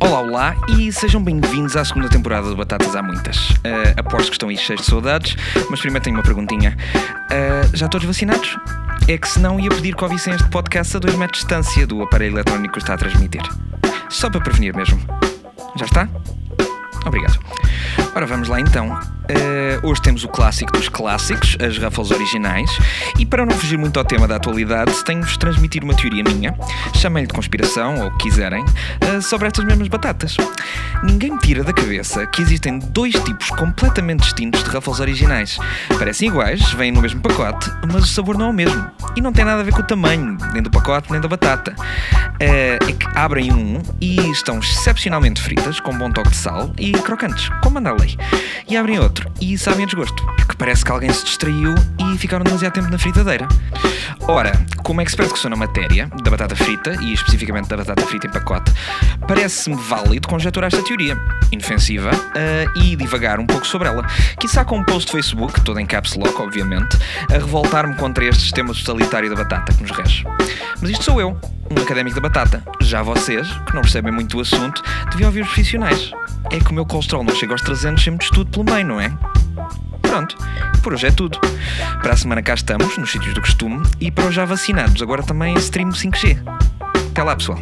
Olá, olá e sejam bem-vindos à segunda temporada de Batatas Há Muitas. Uh, aposto que estão aí cheios de saudades, mas primeiro tenho uma perguntinha. Uh, já todos vacinados? É que se não ia pedir que ouvissem este podcast a 2 metros de distância do aparelho eletrónico que está a transmitir. Só para prevenir mesmo. Já está? Obrigado. Ora, vamos lá então. Uh, hoje temos o clássico dos clássicos, as Ruffles originais, e para não fugir muito ao tema da atualidade, tenho-vos transmitir uma teoria minha, chamem-lhe de conspiração, ou quiserem, uh, sobre estas mesmas batatas. Ninguém me tira da cabeça que existem dois tipos completamente distintos de Ruffles originais. Parecem iguais, vêm no mesmo pacote, mas o sabor não é o mesmo. E não tem nada a ver com o tamanho, nem do pacote, nem da batata. Uh, é que abrem um e estão excepcionalmente fritas, com bom toque de sal e crocantes, como manda a lei. E abrem outro e sabem a desgosto, porque parece que alguém se distraiu e ficaram demasiado tempo na fritadeira. Ora, como é que se que na matéria da batata frita, e especificamente da batata frita em pacote, parece-me válido conjecturar esta teoria, inofensiva, uh, e divagar um pouco sobre ela. Quizá com um post de Facebook, todo em caps lock, obviamente, a revoltar-me contra este sistema totalitário da batata que nos rege. Mas isto sou eu, um académico da batata. Já vocês, que não percebem muito o assunto, deviam ouvir os profissionais. É que o meu colesterol não chega aos 300 sem muito estudo pelo meio, não é? Pronto, por hoje é tudo. Para a semana cá estamos, nos sítios do costume, e para os já vacinados, agora também stream 5G. Até lá, pessoal.